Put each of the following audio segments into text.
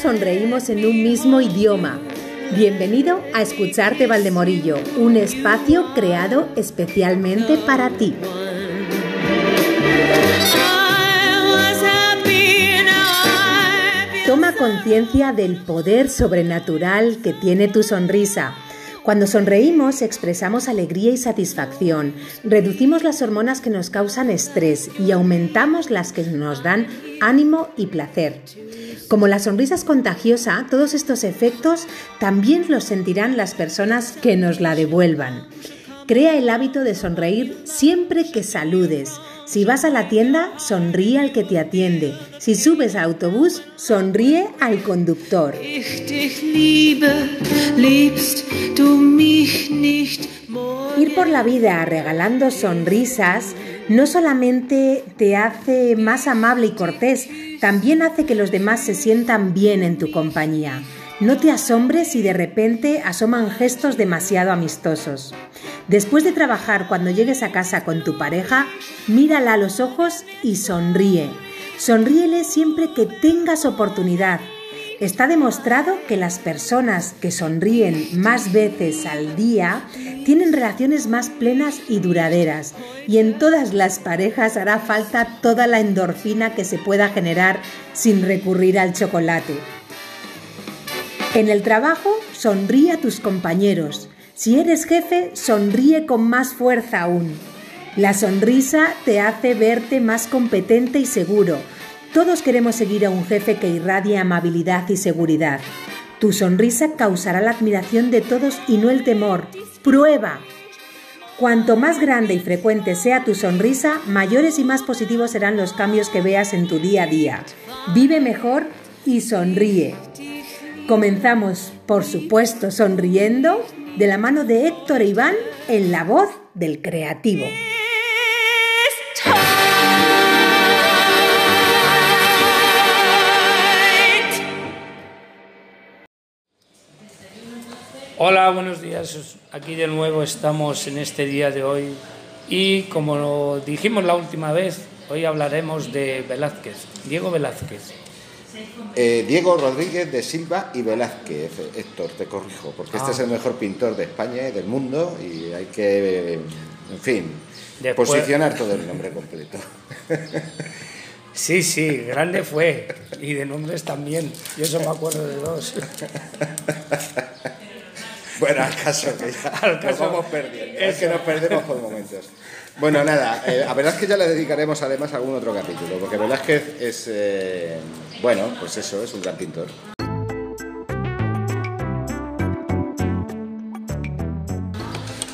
Sonreímos en un mismo idioma. Bienvenido a Escucharte Valdemorillo, un espacio creado especialmente para ti. Toma conciencia del poder sobrenatural que tiene tu sonrisa. Cuando sonreímos expresamos alegría y satisfacción, reducimos las hormonas que nos causan estrés y aumentamos las que nos dan ánimo y placer. Como la sonrisa es contagiosa, todos estos efectos también los sentirán las personas que nos la devuelvan. Crea el hábito de sonreír siempre que saludes. Si vas a la tienda, sonríe al que te atiende. Si subes al autobús, sonríe al conductor. Ir por la vida regalando sonrisas no solamente te hace más amable y cortés, también hace que los demás se sientan bien en tu compañía. No te asombres si de repente asoman gestos demasiado amistosos. Después de trabajar, cuando llegues a casa con tu pareja, mírala a los ojos y sonríe. Sonríele siempre que tengas oportunidad. Está demostrado que las personas que sonríen más veces al día tienen relaciones más plenas y duraderas y en todas las parejas hará falta toda la endorfina que se pueda generar sin recurrir al chocolate. En el trabajo, sonríe a tus compañeros. Si eres jefe, sonríe con más fuerza aún. La sonrisa te hace verte más competente y seguro. Todos queremos seguir a un jefe que irradie amabilidad y seguridad. Tu sonrisa causará la admiración de todos y no el temor. Prueba. Cuanto más grande y frecuente sea tu sonrisa, mayores y más positivos serán los cambios que veas en tu día a día. Vive mejor y sonríe. Comenzamos, por supuesto, sonriendo de la mano de Héctor e Iván en la voz del creativo. Hola, buenos días. Aquí de nuevo estamos en este día de hoy y como dijimos la última vez, hoy hablaremos de Velázquez, Diego Velázquez. Eh, Diego Rodríguez de Silva y Velázquez, Héctor, te corrijo, porque este es el mejor pintor de España y del mundo y hay que, en fin, posicionar todo el nombre completo. Sí, sí, grande fue, y de nombres también, yo eso me acuerdo de dos. Bueno, al caso que ya nos vamos perdiendo, es que nos perdemos por momentos. Bueno, nada, eh, a Velázquez ya le dedicaremos además algún otro capítulo, porque Velázquez es, eh, bueno, pues eso, es un gran pintor.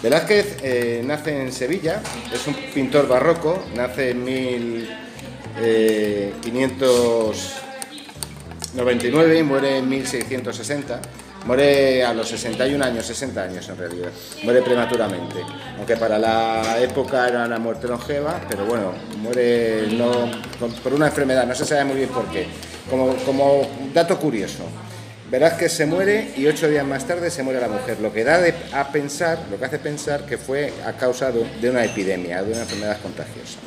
Velázquez eh, nace en Sevilla, es un pintor barroco, nace en 1599 y muere en 1660. Muere a los 61 años, 60 años en realidad. Muere prematuramente. Aunque para la época era una muerte longeva, pero bueno, muere no, por una enfermedad, no se sabe muy bien por qué. Como, como dato curioso, verás que se muere y ocho días más tarde se muere la mujer, lo que da a pensar, lo que hace pensar que fue a causa de una epidemia, de una enfermedad contagiosa.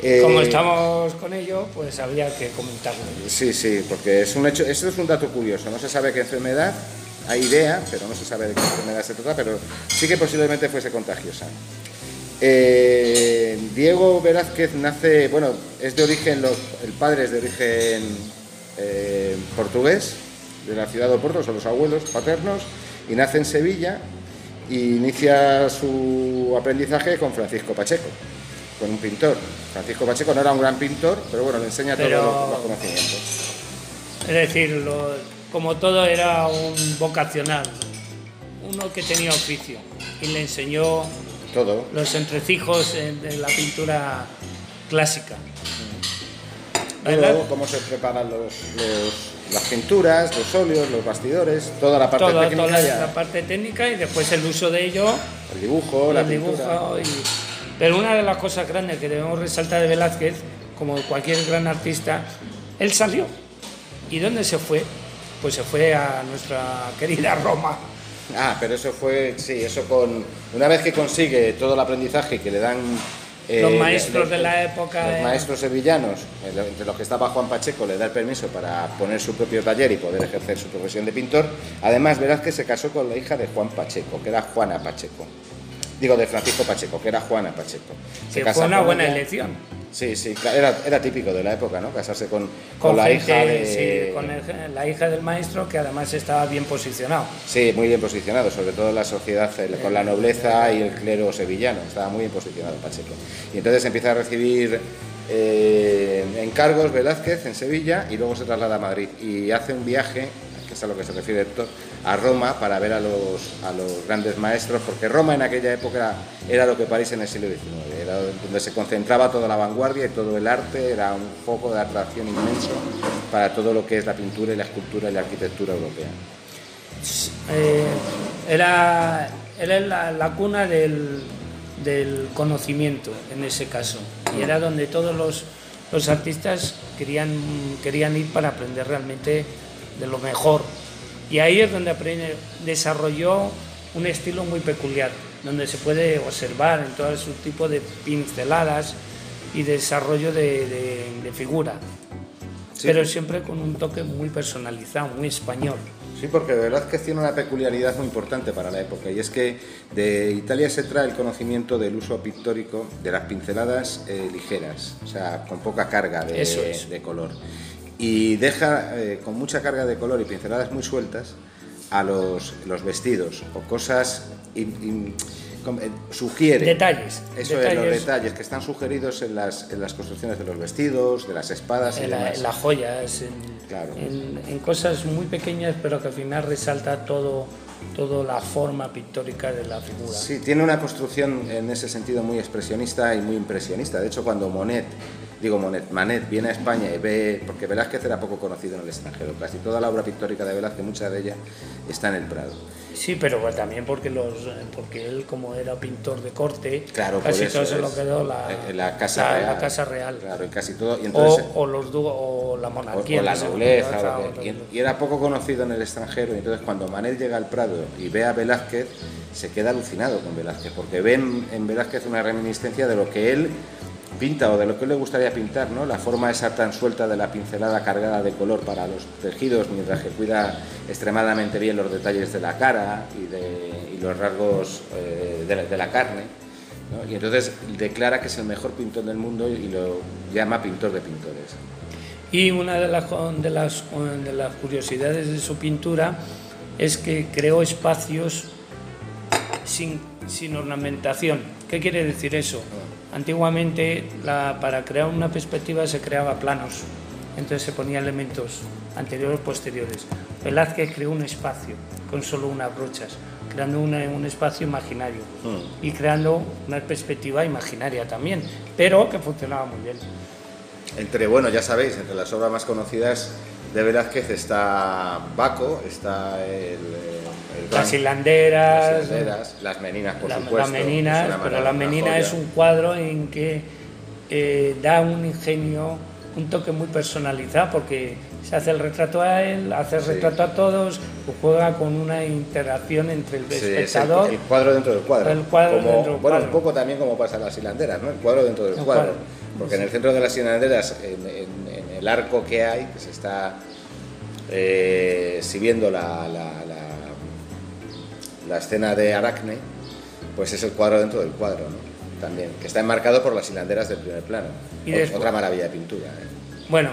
Como eh, estamos con ello, pues habría que comentarlo. Sí, sí, porque es un hecho, esto es un dato curioso, no se sabe qué enfermedad, hay idea, pero no se sabe de qué enfermedad se trata, pero sí que posiblemente fuese contagiosa. Eh, Diego Velázquez nace, bueno, es de origen, el padre es de origen eh, portugués, de la ciudad de Oporto, son los abuelos paternos, y nace en Sevilla e inicia su aprendizaje con Francisco Pacheco con un pintor. Francisco Pacheco no era un gran pintor, pero bueno, le enseña todos los, conocimientos. Es decir, como todo era un vocacional, uno que tenía oficio y le enseñó todo. los entrecijos de la pintura clásica. Luego, cómo se preparan los, las pinturas, los óleos, los bastidores, toda la parte técnica. Toda la, parte técnica y después el uso de ello. El dibujo, la dibujo y pero una de las cosas grandes que debemos resaltar de Velázquez, como cualquier gran artista, él salió. ¿Y dónde se fue? Pues se fue a nuestra querida Roma. Ah, pero eso fue, sí, eso con. Una vez que consigue todo el aprendizaje que le dan los maestros de, la época. Los maestros sevillanos, entre los que estaba Juan Pacheco, le da el permiso para poner su propio taller y poder ejercer su profesión de pintor. Además, verás que se casó con la hija de Juan Pacheco, que era Juana Pacheco. Digo, de Francisco Pacheco, que era Juana Pacheco. Se fue una buena elección. Sí, sí, era, era, típico de la época, ¿no? Casarse con, con, la hija de... con la hija del maestro, que además estaba bien posicionado. Sí, muy bien posicionado, sobre todo en la sociedad, con la nobleza y el clero sevillano, estaba muy bien posicionado Pacheco. Y entonces empieza a recibir eh, encargos Velázquez en Sevilla y luego se traslada a Madrid y hace un viaje, que es a lo que se refiere Héctor, a Roma para ver a los, a los grandes maestros, porque Roma en aquella época era lo que París en el siglo XIX, era donde se concentraba toda la vanguardia y todo el arte, era un foco de atracción inmenso para todo lo que es la pintura y la escultura y la arquitectura europea. Eh, era, era la, cuna del, del, conocimiento en ese caso, y era donde todos los, los artistas querían, querían ir para aprender realmente de lo mejor y ahí es donde aprende, desarrolló un estilo muy peculiar, donde se puede observar en todo su tipo de pinceladas y desarrollo de, figura. Pero siempre con un toque muy personalizado, muy español. Sí, porque de verdad que tiene una peculiaridad muy importante para la época y es que de Italia se trae el conocimiento del uso pictórico de las pinceladas eh, ligeras, o sea, con poca carga de, de color y deja eh, con mucha carga de color y pinceladas muy sueltas a los, los vestidos o cosas eh, sugiere detalles eso detalles. los detalles que están sugeridos en las, en las construcciones de los vestidos de las espadas en, las joyas en, en, cosas muy pequeñas pero que al final resalta todo toda la forma pictórica de la figura. Sí, tiene una construcción en ese sentido muy expresionista y muy impresionista. De hecho, cuando Monet digo Monet, Manet viene a España y ve, porque Velázquez era poco conocido en el extranjero, casi toda la obra pictórica de Velázquez, mucha de ella está en el Prado. Sí, pero también porque los porque él como era pintor de corte, claro, casi todo se lo quedó la, la, casa real, la casa real. Claro, y casi todo. Y entonces, o, los o la monarquía. O, la nobleza. y, era poco conocido en el extranjero, y entonces cuando Manet llega al Prado y ve a Velázquez, se queda alucinado con Velázquez, porque ven en Velázquez una reminiscencia de lo que él pinta o de lo que le gustaría pintar, ¿no? La forma esa tan suelta de la pincelada cargada de color para los tejidos, mientras que cuida extremadamente bien los detalles de la cara y, de, los rasgos eh, de, la, carne. Y entonces declara que es el mejor pintor del mundo y lo llama pintor de pintores. Y una de las, de las, de las curiosidades de su pintura es que creó espacios sin, sin ornamentación. ¿Qué quiere decir eso? Antiguamente para crear una perspectiva se creaba planos, entonces se ponía elementos anteriores posteriores. Velázquez creó un espacio con solo unas brochas, creando un espacio imaginario mm. y creando una perspectiva imaginaria también, pero que funcionaba muy bien. Entre, bueno, ya sabéis, entre las obras más conocidas de Velázquez está Baco, está el las hilanderas, las, meninas, por supuesto. Las meninas, pero la menina es un cuadro en que eh, da un ingenio, un toque muy personalizado, porque se hace el retrato a él, hace el retrato a todos, juega con una interacción entre el espectador. el, cuadro dentro del cuadro. El cuadro dentro del bueno, un poco también como pasa en las hilanderas, ¿no? El cuadro dentro del cuadro. Porque en el centro de las hilanderas, en, el arco que hay, que se está eh, la la escena de Aracne, pues es el cuadro dentro del cuadro, ¿no? También, que está enmarcado por las hilanderas del primer plano. Y Otra maravilla de pintura. ¿eh? Bueno,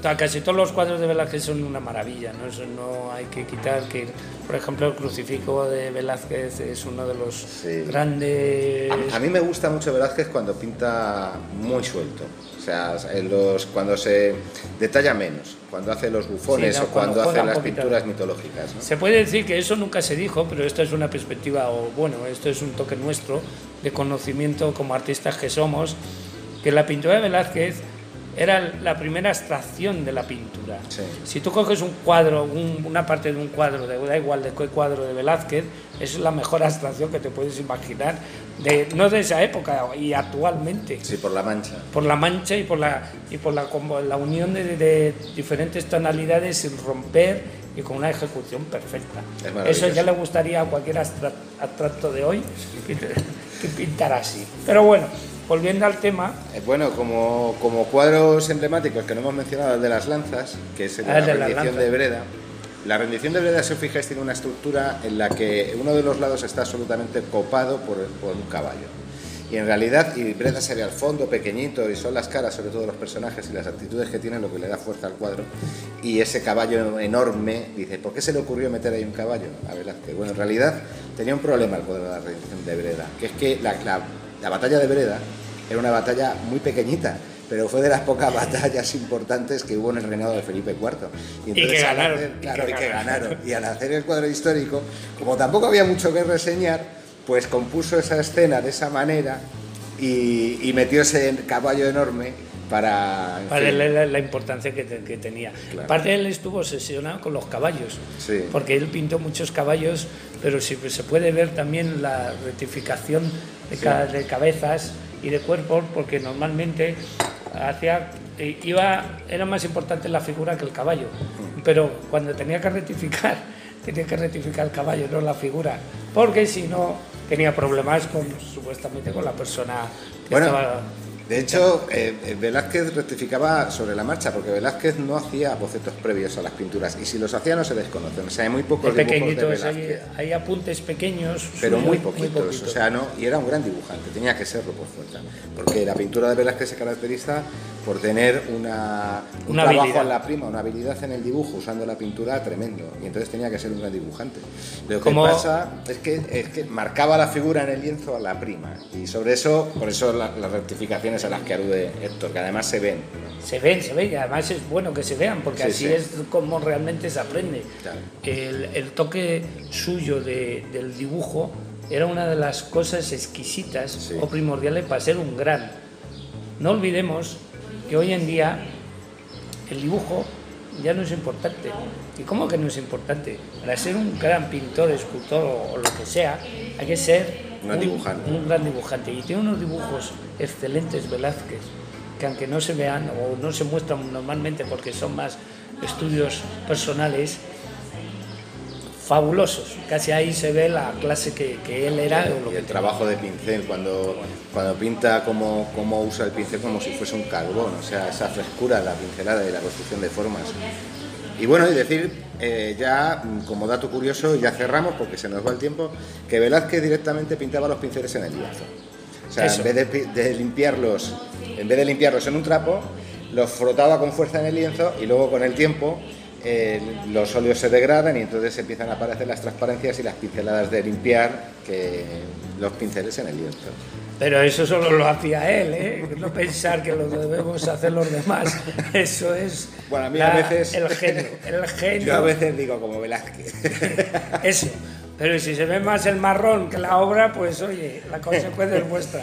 casi todos los cuadros de Velázquez son una maravilla, ¿no? Eso no hay que quitar que, por ejemplo, el crucifijo de Velázquez es uno de los grandes... A, mí me gusta mucho Velázquez cuando pinta muy suelto, o sea, los, cuando se detalla menos, cuando hace los bufones o cuando, hace las pinturas mitológicas. Se puede decir que eso nunca se dijo, pero esto es una perspectiva, o bueno, esto es un toque nuestro de conocimiento como artistas que somos, que la pintura de Velázquez era la primera abstracción de la pintura. Si tú coges un cuadro, una parte de un cuadro, da igual de qué cuadro de Velázquez, es la mejor abstracción que te puedes imaginar, de, no de esa época y actualmente. Sí, por la mancha. Por la mancha y por la, y por la, la unión de, diferentes tonalidades sin romper y con una ejecución perfecta. Eso ya le gustaría a cualquier abstracto de hoy que pintara así. Pero bueno, volviendo al tema. Eh, bueno, como, como cuadros emblemáticos que no hemos mencionado, el de las lanzas, que es el de Ah, la el de las rendición de Breda. La rendición de Breda, si os fijáis, tiene una estructura en la que uno de los lados está absolutamente copado por, por un caballo. Y en realidad, y Breda se ve al fondo pequeñito y son las caras, sobre todo los personajes y las actitudes que tienen lo que le da fuerza al cuadro. Y ese caballo enorme, dice, ¿por qué se le ocurrió meter ahí un caballo a Velázquez? Bueno, en realidad tenía un problema el cuadro de la rendición de Breda, que es que la, la- la batalla de Breda era una batalla muy pequeñita, pero fue de las pocas batallas importantes que hubo en el reinado de Felipe IV. Y que al ganaron, hacer- y claro, que y que ganaron. Y al hacer el cuadro histórico, como tampoco había mucho que reseñar, pues compuso esa escena de esa manera y, y metió ese caballo enorme para... Para la, la importancia que, te- que tenía. Claro. Aparte, él estuvo obsesionado con los caballos, Sí. porque él pintó muchos caballos, pero pues, se puede ver también la rectificación de, ca- de cabezas y de cuerpos, porque normalmente hacía, eh, iba, era más importante la figura que el caballo, pero cuando tenía que rectificar, tenía que rectificar el caballo, no la figura, porque si no tenía problemas con, supuestamente con la persona que Bueno, estaba... de hecho, eh, eh, Velázquez rectificaba sobre la marcha, porque Velázquez no hacía bocetos previos a las pinturas, y si los hacía no se desconocen. O sea, hay muy pocos dibujos de hay, Velázquez. hay apuntes pequeños, pero muy poquitos, poquitos. o sea, no, y era un gran dibujante, tenía que serlo por fuerza, porque la pintura de Velázquez se caracteriza por tener una, un Una trabajo habilidad. en la prima, una habilidad en el dibujo usando la pintura tremendo, y entonces tenía que ser un gran dibujante. Lo que Como- pasa es que, es que marcaba la figura en el lienzo a la prima, y sobre eso, por eso la- las rectificaciones a las que alude Héctor, que además se ven. Se ven, se ven, y además es bueno que se vean, porque Sí, así sí. es como realmente se aprende. Claro. El, el toque suyo de- del dibujo era una de las cosas exquisitas Sí. o primordiales para ser un gran. No olvidemos que hoy en día el dibujo ya no es importante. ¿Y cómo que no es importante? Para ser un gran pintor, escultor o, lo que sea, hay que ser Un gran dibujante. un gran dibujante. Y tiene unos dibujos excelentes Velázquez, que aunque no se vean o no se muestran normalmente porque son más estudios personales, fabulosos. Casi ahí se ve la clase que, que él era lo Y que el trabajo de pincel, cuando, cuando pinta como, como usa el pincel como si fuese un carbón, o sea, esa frescura, la pincelada y la construcción de formas. Y bueno, y decir, eh, ya como dato curioso, ya cerramos porque se nos va el tiempo, que Velázquez directamente pintaba los pinceles en el lienzo. O sea, Eso. en vez de limpiarlos, en vez de limpiarlos en un trapo, los frotaba con fuerza en el lienzo y luego con el tiempo eh, los óleos se degradan y entonces empiezan a aparecer las transparencias y las pinceladas de limpiar que los pinceles en el lienzo. Pero eso solo lo hacía él, ¿eh? No pensar que lo debemos hacer los demás. Eso es Bueno, a mí a la- veces- el genio, el genio. Yo a veces digo como Velázquez. Eso. Pero si se ve más el marrón que la obra, pues oye, la consecuencia es vuestra.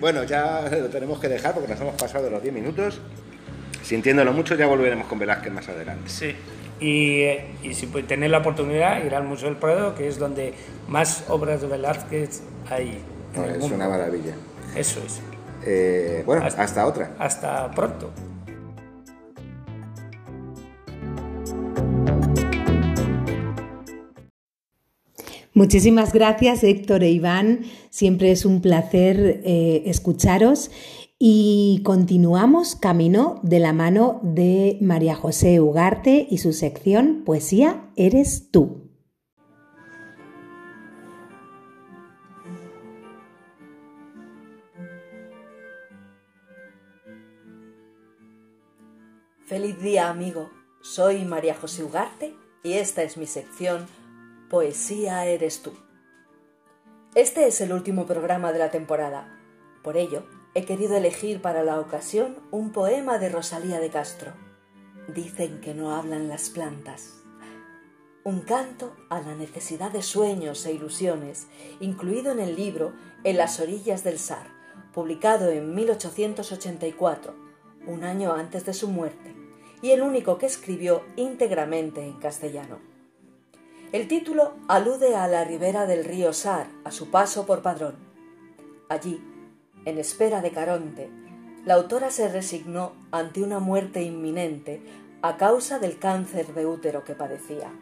bueno, ya lo tenemos que dejar porque nos hemos pasado de los 10 minutos. Sintiéndolo mucho, ya volveremos con Velázquez más adelante. Sí. Y, eh, y si pues, tenéis la oportunidad, ir al Museo del Prado, que es donde más obras de Velázquez hay en el es mundo. una maravilla. Eso es. Eh, bueno, Hasta- hasta otra. Hasta pronto. Muchísimas gracias Héctor e Iván, siempre es un placer eh, escucharos y continuamos camino de la mano de María José Ugarte y su sección Poesía eres tú. Feliz día, amigo. Soy María José Ugarte y esta es mi sección Poesía eres tú. Este es el último programa de la temporada. Por ello, he querido elegir para la ocasión un poema de Rosalía de Castro. Dicen que no hablan las plantas. Un canto a la necesidad de sueños e ilusiones, incluido en el libro En las orillas del Sar, publicado en 1884, un año antes de su muerte, y el único que escribió íntegramente en castellano. El título alude a la ribera del río Sar, a su paso por Padrón. Allí, en espera de Caronte, la autora se resignó ante una muerte inminente a causa del cáncer de útero que padecía.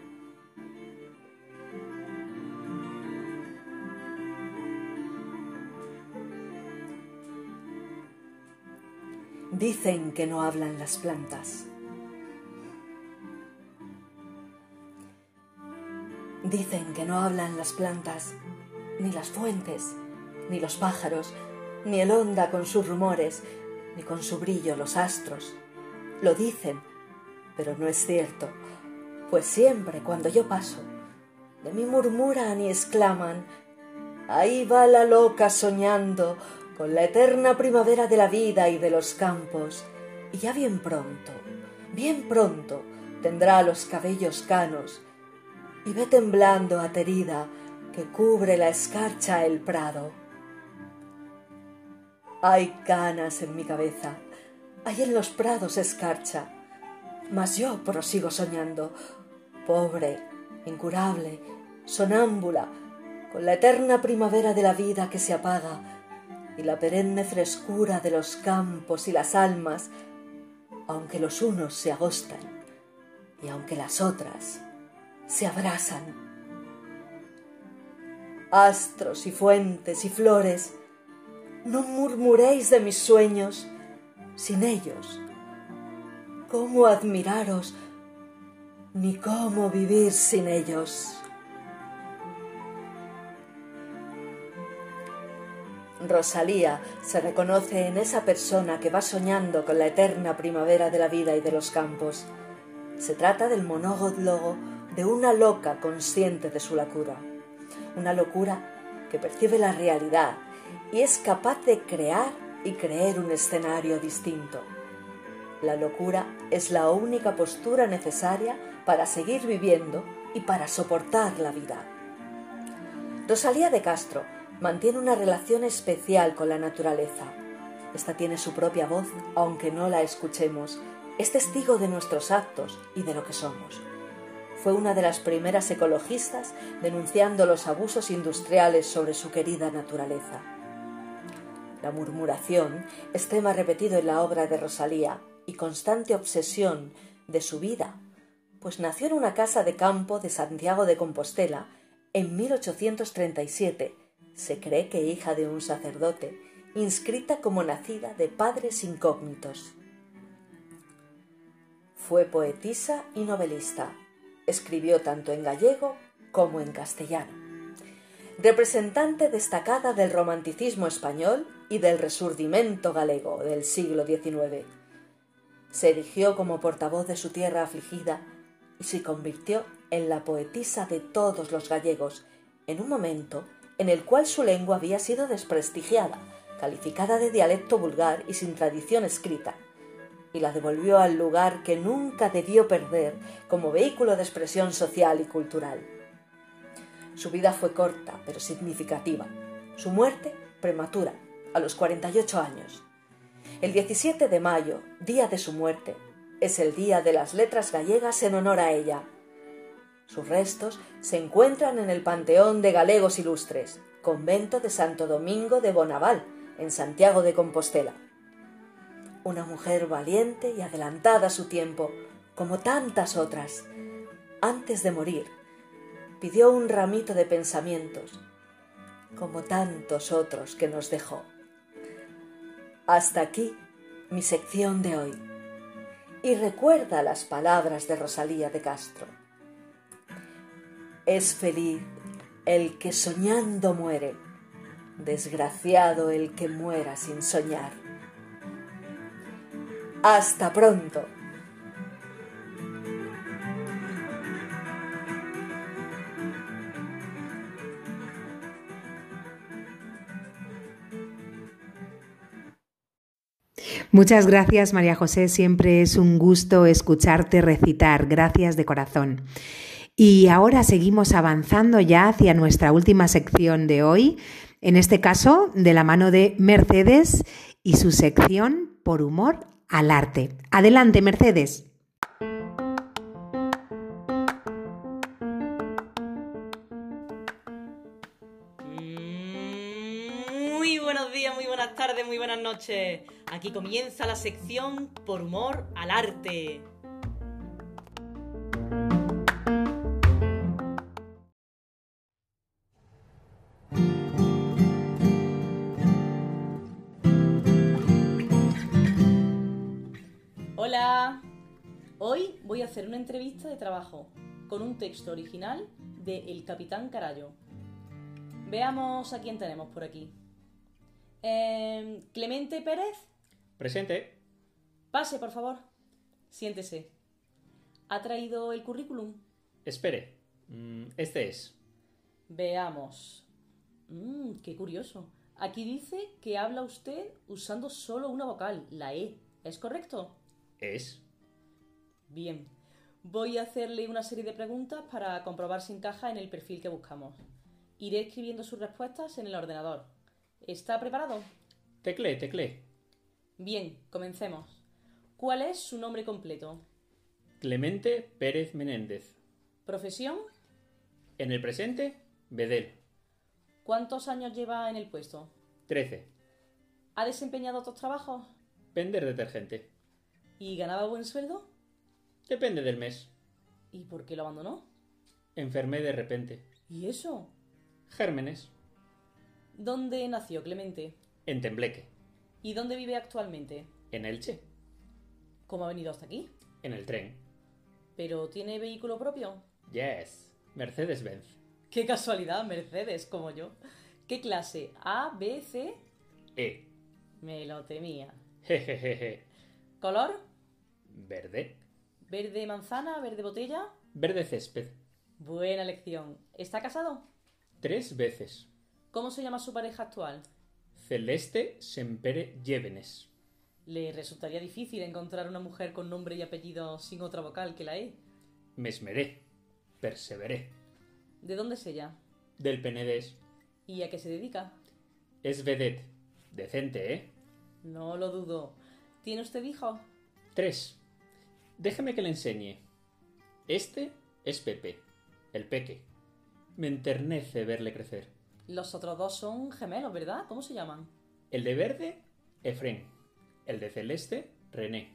Dicen que no hablan las plantas. Dicen que no hablan las plantas, ni las fuentes, ni los pájaros, ni el onda con sus rumores, ni con su brillo los astros. Lo dicen, pero no es cierto, pues siempre cuando yo paso, de mí murmuran y exclaman, ahí va la loca soñando con la eterna primavera de la vida y de los campos, y ya bien pronto, bien pronto tendrá los cabellos canos, y ve temblando aterida que cubre la escarcha el prado. Hay canas en mi cabeza, hay en los prados escarcha, mas yo prosigo soñando, pobre, incurable, sonámbula, con la eterna primavera de la vida que se apaga y la perenne frescura de los campos y las almas, aunque los unos se agostan y aunque las otras se abrasan. Astros y fuentes y flores, no murmuréis de mis sueños, sin ellos. ¿Cómo admiraros ni cómo vivir sin ellos? Rosalía se reconoce en esa persona que va soñando con la eterna primavera de la vida y de los campos. Se trata del monólogo de una loca consciente de su locura, una locura que percibe la realidad y es capaz de crear y creer un escenario distinto. La locura es la única postura necesaria para seguir viviendo y para soportar la vida. Rosalía de Castro mantiene una relación especial con la naturaleza. Esta tiene su propia voz, aunque no la escuchemos. Es testigo de nuestros actos y de lo que somos fue una de las primeras ecologistas denunciando los abusos industriales sobre su querida naturaleza. La murmuración es tema repetido en la obra de Rosalía y constante obsesión de su vida, pues nació en una casa de campo de Santiago de Compostela en 1837, se cree que hija de un sacerdote, inscrita como nacida de padres incógnitos. Fue poetisa y novelista, Escribió tanto en gallego como en castellano. Representante destacada del romanticismo español y del resurdimento galego del siglo XIX. Se erigió como portavoz de su tierra afligida y se convirtió en la poetisa de todos los gallegos en un momento en el cual su lengua había sido desprestigiada, calificada de dialecto vulgar y sin tradición escrita, y la devolvió al lugar que nunca debió perder como vehículo de expresión social y cultural. Su vida fue corta pero significativa. Su muerte prematura, a los 48 años. El 17 de mayo, día de su muerte, es el día de las letras gallegas en honor a ella. Sus restos se encuentran en el Panteón de Galegos Ilustres, convento de Santo Domingo de Bonaval, en Santiago de Compostela una mujer valiente y adelantada a su tiempo, como tantas otras. Antes de morir, pidió un ramito de pensamientos, como tantos otros que nos dejó. Hasta aquí mi sección de hoy. Y recuerda las palabras de Rosalía de Castro. Es feliz el que soñando muere, desgraciado el que muera sin soñar. Hasta pronto. Muchas gracias María José, siempre es un gusto escucharte recitar, gracias de corazón. Y ahora seguimos avanzando ya hacia nuestra última sección de hoy, en este caso de la mano de Mercedes y su sección por humor al arte. Adelante, Mercedes. Muy buenas noches. Aquí comienza la sección por humor al arte. Hoy voy a hacer una entrevista de trabajo con un texto original de El Capitán Carallo. Veamos a quién tenemos por aquí. Em, Clemente Pérez. Presente. Pase, por favor. Siéntese. ¿Ha traído el currículum? Espere. Mm, Este es. Veamos. Mmm, qué curioso. Aquí dice que habla usted usando solo una vocal, la E. ¿Es correcto? Es. Bien. Voy a hacerle una serie de preguntas para comprobar si encaja en el perfil que buscamos. Iré escribiendo sus respuestas en el ordenador. ¿Está preparado? Teclé, teclé. Bien, comencemos. ¿Cuál es su nombre completo? Clemente Pérez Menéndez. ¿Profesión? En el presente, Bedel. ¿Cuántos años lleva en el puesto? 13. ¿Ha desempeñado otros trabajos? Vender detergente. ¿Y ganaba buen sueldo? Depende del mes. ¿Y por qué lo abandonó? Enfermé de repente. ¿Y eso? Gérmenes. ¿Dónde nació Clemente? En Tembleque. ¿Y dónde vive actualmente? En Elche. ¿Cómo ha venido hasta aquí? En el tren. ¿Pero tiene vehículo propio? Yes. Mercedes-Benz. ¡Qué casualidad, Mercedes, como yo! ¿Qué clase? ¿A, B, C? E. Me lo temía. Jejejeje. ¿Color? Verde. ¿Verde manzana? ¿Verde botella? Verde césped. Buena elección. ¿Está casado? Tres veces. ¿Cómo se llama su pareja actual? Celeste Sempere Llévenes. Le resultaría difícil encontrar una mujer con nombre y apellido sin otra vocal que la E. Me esmeré. Perseveré. ¿De dónde es ella? Del Penedés. ¿Y a qué se dedica? Es vedette. Decente, ¿eh? No lo dudo. ¿Tiene usted hijos? Tres. Déjeme que le enseñe. Este es Pepe, el peque. Me enternece verle crecer. Los otros dos son gemelos, ¿verdad? ¿Cómo se llaman? El de verde, Efren. El de celeste, René.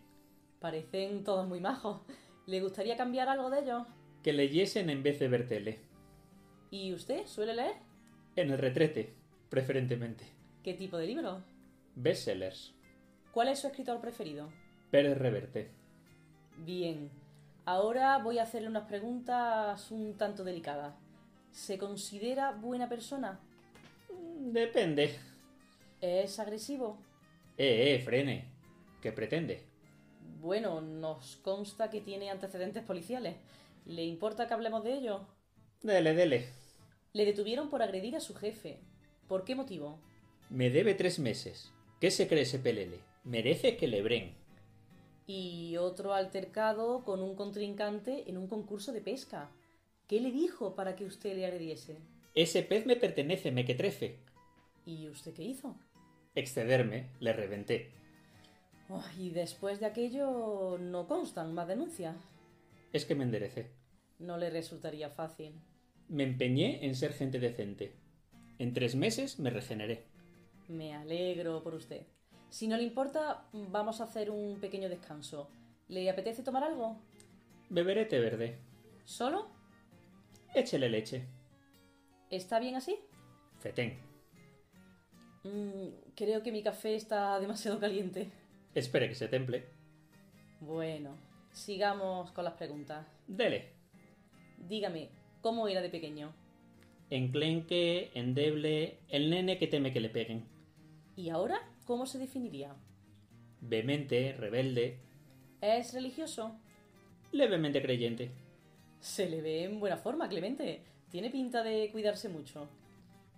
Parecen todos muy majos. ¿Le gustaría cambiar algo de ellos? Que leyesen en vez de ver tele. ¿Y usted suele leer? En el retrete, preferentemente. ¿Qué tipo de libro? Bestsellers. ¿Cuál es su escritor preferido? Pérez Reverte. Bien. Ahora voy a hacerle unas preguntas un tanto delicadas. ¿Se considera buena persona? Depende. ¿Es agresivo? Eh, eh, frene. ¿Qué pretende? Bueno, nos consta que tiene antecedentes policiales. ¿Le importa que hablemos de ello? Dele, dele. Le detuvieron por agredir a su jefe. ¿Por qué motivo? Me debe tres meses. ¿Qué se cree ese pelele? Merece que le bren. Y otro altercado con un contrincante en un concurso de pesca. ¿Qué le dijo para que usted le agrediese? Ese pez me pertenece, me que trefe. ¿Y usted qué hizo? Excederme, le reventé. Oh, y después de aquello no constan más denuncias. Es que me enderecé. No le resultaría fácil. Me empeñé en ser gente decente. En tres meses me regeneré. Me alegro por usted. Si no le importa, vamos a hacer un pequeño descanso. ¿Le apetece tomar algo? Beberé té verde. ¿Solo? Échele leche. ¿Está bien así? Fetén. Mm, creo que mi café está demasiado caliente. Espere que se temple. Bueno, sigamos con las preguntas. Dele. Dígame, ¿cómo era de pequeño? Enclenque, endeble, el nene que teme que le peguen. ¿Y ahora cómo se definiría? Vehemente, rebelde, ¿Es religioso? levemente creyente. Se le ve en buena forma, Clemente. Tiene pinta de cuidarse mucho.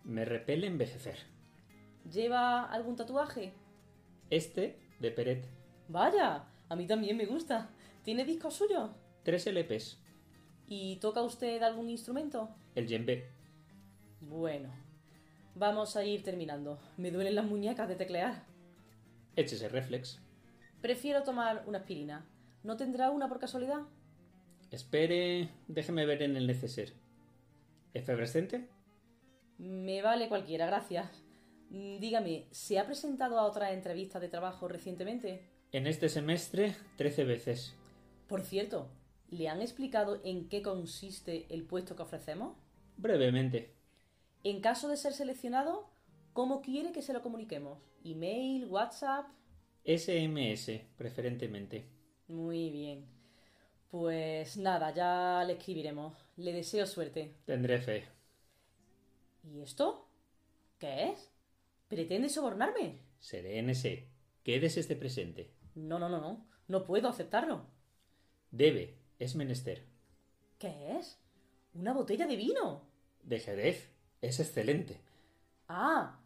Me repele envejecer. ¿Lleva algún tatuaje? Este, de Peret. Vaya, a mí también me gusta. ¿Tiene discos suyos? Tres LPs. ¿Y toca usted algún instrumento? El djembe. Bueno, vamos a ir terminando. Me duelen las muñecas de teclear. Échese reflex. Prefiero tomar una aspirina. ¿No tendrá una por casualidad? Espere, déjeme ver en el neceser. ¿Efervescente? Me vale cualquiera, gracias. Mm, Dígame, ¿se ha presentado a otra entrevista de trabajo recientemente? En este semestre, trece veces. Por cierto, ¿le han explicado en qué consiste el puesto que ofrecemos? Brevemente. En caso de ser seleccionado, ¿cómo quiere que se lo comuniquemos? ¿Email? ¿WhatsApp? SMS, preferentemente. Muy bien. Pues nada, ya le escribiremos. Le deseo suerte. Tendré fe. ¿Y esto? ¿Qué es? ¿Pretende sobornarme? Serénese. Quédese este presente. No, no, no, no. No puedo aceptarlo. Debe. Es menester. ¿Qué es? Una botella de vino. De Jerez. Es excelente. Ah,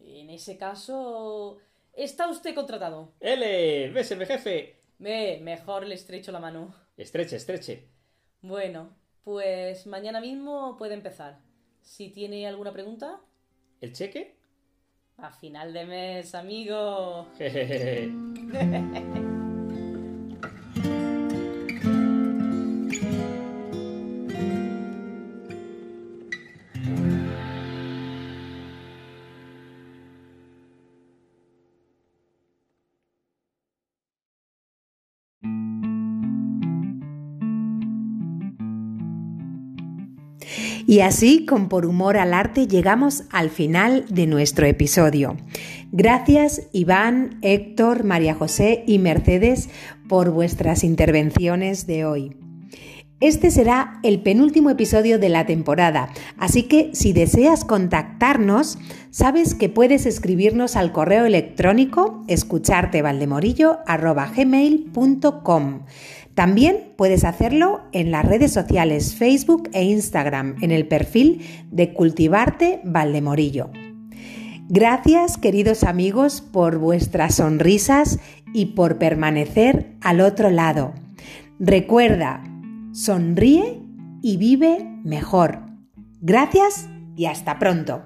en ese caso... Está usted contratado. ¡Ele! ¡Béseme, jefe! Ve, mejor le estrecho la mano. Estreche, estreche. Bueno, pues mañana mismo puede empezar. Si tiene alguna pregunta, ¿El cheque? a final de mes, amigo. Y así, con Por Humor al Arte, llegamos al final de nuestro episodio. Gracias Iván, Héctor, María José y Mercedes por vuestras intervenciones de hoy. Este será el penúltimo episodio de la temporada, así que si deseas contactarnos, sabes que puedes escribirnos al correo electrónico escuchartevaldemorillo.gmail.com. También puedes hacerlo en las redes sociales Facebook e Instagram, en el perfil de Cultivarte Valdemorillo. Gracias, queridos amigos, por vuestras sonrisas y por permanecer al otro lado. Recuerda, sonríe y vive mejor. Gracias y hasta pronto.